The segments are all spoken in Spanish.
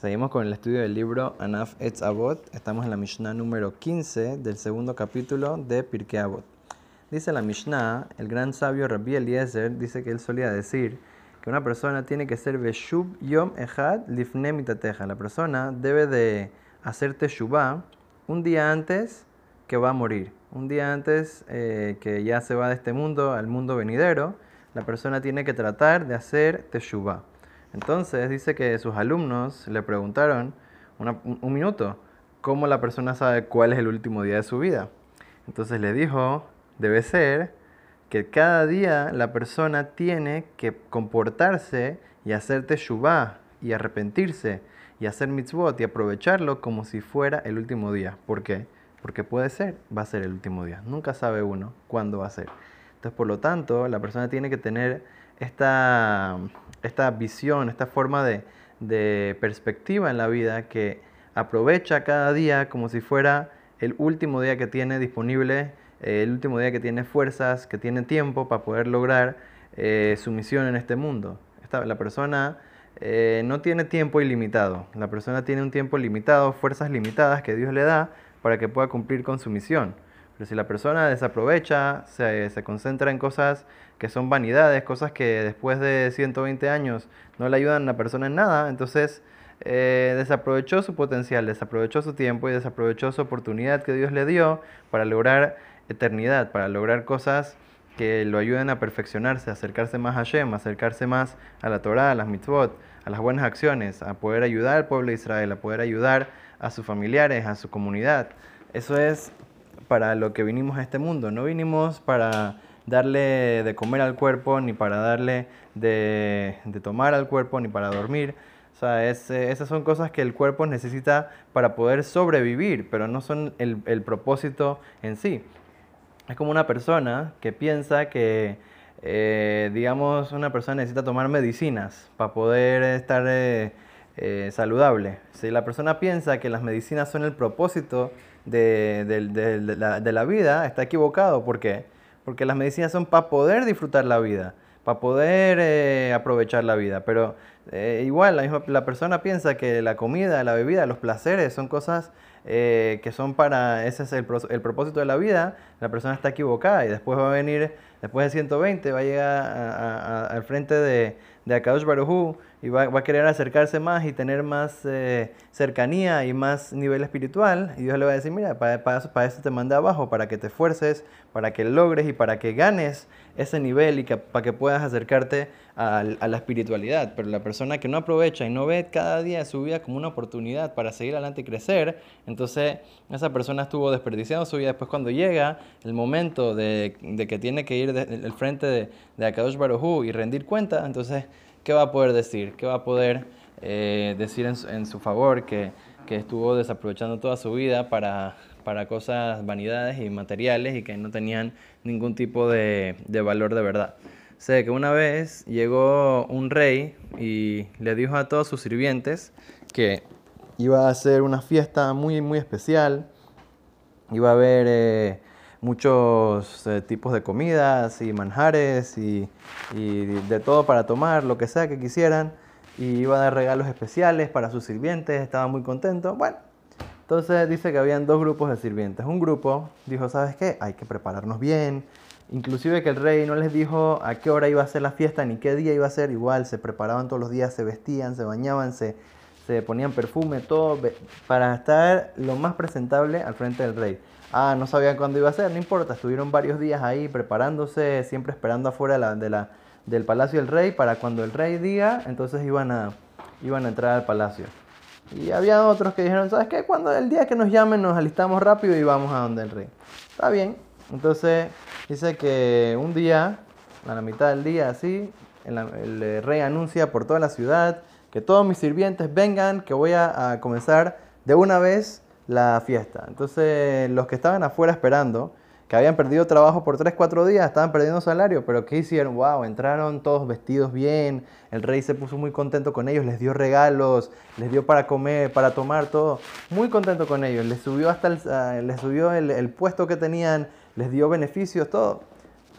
Seguimos con el estudio del libro Anaf Etz Avot. Estamos en la Mishnah número 15 del segundo capítulo de Pirkei Avot. Dice la Mishnah, el gran sabio Rabbi Eliezer dice que él solía decir que una persona tiene que ser Beshub Yom Echad Lifne Mitateja. La persona debe de hacer Teshuvah un día antes que va a morir. Un día antes eh, que ya se va de este mundo al mundo venidero, la persona tiene que tratar de hacer Teshuvah. Entonces dice que sus alumnos le preguntaron un, minuto, ¿cómo la persona sabe cuál es el último día de su vida? Entonces le dijo, debe ser que cada día la persona tiene que comportarse y hacer teshuvah y arrepentirse y hacer mitzvot y aprovecharlo como si fuera el último día. ¿Por qué? Porque puede ser, va a ser el último día. Nunca sabe uno cuándo va a ser. Entonces, por lo tanto, la persona tiene que tener esta, esta visión, esta forma de, perspectiva en la vida que aprovecha cada día como si fuera el último día que tiene disponible, eh, el último día que tiene fuerzas, que tiene tiempo para poder lograr eh, su misión en este mundo. Esta, la persona eh, no tiene tiempo ilimitado, la persona tiene un tiempo limitado, fuerzas limitadas que Dios le da para que pueda cumplir con su misión. Pero si la persona desaprovecha, se, concentra en cosas que son vanidades, cosas que después de 120 años no le ayudan a la persona en nada, entonces eh, desaprovechó su potencial, desaprovechó su tiempo y desaprovechó su oportunidad que Dios le dio para lograr eternidad, para lograr cosas que lo ayuden a perfeccionarse, a acercarse más a Hashem, a acercarse más a la Torah, a las mitzvot, a las buenas acciones, a poder ayudar al pueblo de Israel, a poder ayudar a sus familiares, a su comunidad. Eso es para lo que vinimos a este mundo. No vinimos para darle de comer al cuerpo, ni para darle de, tomar al cuerpo, ni para dormir. O sea, esas son cosas que el cuerpo necesita para poder sobrevivir, pero no son el, propósito en sí. Es como una persona que piensa que, eh, digamos, una persona necesita tomar medicinas para poder estar eh, eh, saludable. Si la persona piensa que las medicinas son el propósito de, la, vida está equivocado. ¿Por qué? Porque las medicinas son para poder disfrutar la vida, para poder eh, aprovechar la vida. Pero eh, igual la, la persona piensa que la comida, la bebida, los placeres son cosas eh, que son para, ese es el, el, propósito de la vida, la persona está equivocada y después va a venir, después de 120, va a llegar al frente de, de Akadosh Baruj y va, a querer acercarse más y tener más eh, cercanía y más nivel espiritual. Y Dios le va a decir, mira, para, para, para eso te mandé abajo, para que te esfuerces, para que logres y para que ganes ese nivel y que, para que puedas acercarte a, a, la espiritualidad. Pero la persona que no aprovecha y no ve cada día su vida como una oportunidad para seguir adelante y crecer, entonces esa persona estuvo desperdiciando su vida. Después cuando llega el momento de, de que tiene que ir al frente de, de Akadosh Baruj y rendir cuenta, entonces ¿qué va a poder decir? ¿Qué va a poder eh, decir en, su favor que, estuvo desaprovechando toda su vida para, para, cosas, vanidades y materiales y que no tenían ningún tipo de, valor de verdad? Sé que una vez llegó un rey y le dijo a todos sus sirvientes que iba a hacer una fiesta muy, muy especial, iba a haber... Eh, muchos eh, tipos de comidas y manjares y, de todo para tomar, lo que sea que quisieran. Y iba a dar regalos especiales para sus sirvientes, estaba muy contento. Bueno, entonces dice que habían dos grupos de sirvientes. Un grupo dijo, ¿sabes qué? Hay que prepararnos bien. Inclusive que el rey no les dijo a qué hora iba a ser la fiesta ni qué día iba a ser. Igual se preparaban todos los días, se vestían, se bañaban, se, se ponían perfume, todo para estar lo más presentable al frente del rey. Ah, no sabían cuándo iba a ser, no importa, estuvieron varios días ahí preparándose, siempre esperando afuera de la, del palacio del rey para cuando el rey diga, entonces iban a, iban a entrar al palacio. Y había otros que dijeron, ¿sabes qué? Cuando el día que nos llamen nos alistamos rápido y vamos a donde el rey. Está bien. Entonces dice que un día, a la mitad del día así, el, rey anuncia por toda la ciudad que todos mis sirvientes vengan, que voy a comenzar de una vez la fiesta. Entonces, los que estaban afuera esperando, que habían perdido trabajo por 3, 4 días, estaban perdiendo salario, pero ¿qué hicieron? ¡Wow! Entraron todos vestidos bien, el rey se puso muy contento con ellos, les dio regalos, les dio para comer, para tomar, todo. Muy contento con ellos, les subió hasta el, ah, les subió el, puesto que tenían, les dio beneficios, todo.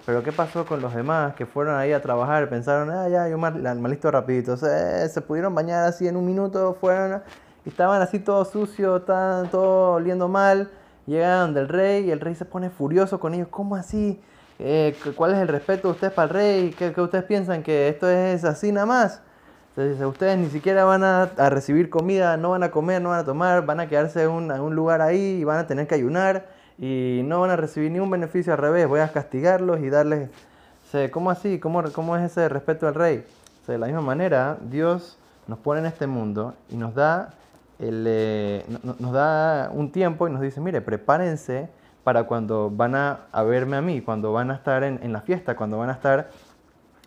Pero ¿qué pasó con los demás que fueron ahí a trabajar? Pensaron, ah, ya, yo mal, listo rapidito. se pudieron bañar así en un minuto, fueron estaban así todos sucios, estaban todos oliendo mal. Llegaron del rey y el rey se pone furioso con ellos. ¿Cómo así? Eh, ¿Cuál es el respeto de ustedes para el rey? ¿Qué, ustedes piensan que esto es así nada más? Ustedes ni siquiera van a, recibir comida, no van a comer, no van a tomar, van a quedarse en un, un lugar ahí y van a tener que ayunar y no van a recibir ningún beneficio al revés. Voy a castigarlos y darles... ¿Cómo así? ¿Cómo, ¿Cómo es ese respeto al rey? de la misma manera, Dios nos pone en este mundo y nos da, el, eh, nos da un tiempo y nos dice, mire, prepárense para cuando van a, verme a mí, cuando van a estar en, en, la fiesta, cuando van a estar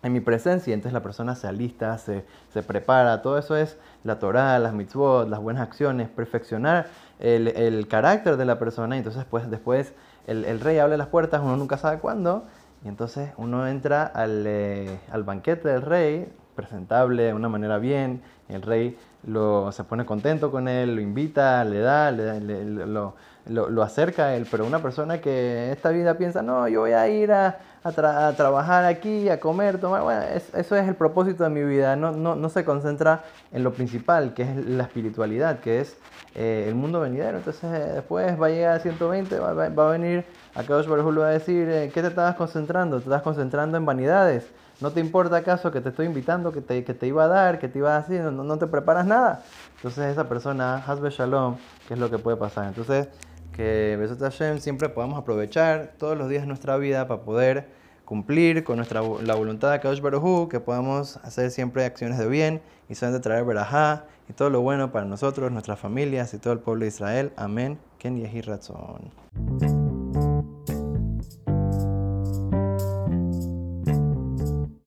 en mi presencia. Entonces la persona se alista, se, prepara. Todo eso es la Torah, las mitzvot, las buenas acciones, perfeccionar el, carácter de la persona. Y entonces pues, después el, rey abre las puertas, uno nunca sabe cuándo. Y entonces uno entra al, eh, al banquete del rey, presentable de una manera bien. El rey lo, se pone contento con él, lo invita, le da, le, lo, lo, acerca a él. Pero una persona que esta vida piensa, no, yo voy a ir a, a, trabajar aquí, a comer, tomar, bueno, eso es el propósito de mi vida. No, no, no, se concentra en lo principal, que es la espiritualidad, que es eh, el mundo venidero. Entonces después va a llegar a 120, va, va, a venir a Kadosh Baruj va a decir, eh, ¿qué te estabas concentrando? ¿Te estás concentrando en vanidades? ¿No te importa acaso que te estoy invitando, que te, que te iba a dar, que te iba a decir, no, te preparas nada? Entonces esa persona, Hasbe Shalom, ¿qué es lo que puede pasar? Entonces que Besot Hashem siempre podamos aprovechar todos los días de nuestra vida para poder cumplir con nuestra, la voluntad de Kadosh Baruj que podamos hacer siempre acciones de bien y solamente traer verajá y todo lo bueno para nosotros, nuestras familias y todo el pueblo de Israel. Amén. Ken Yehi.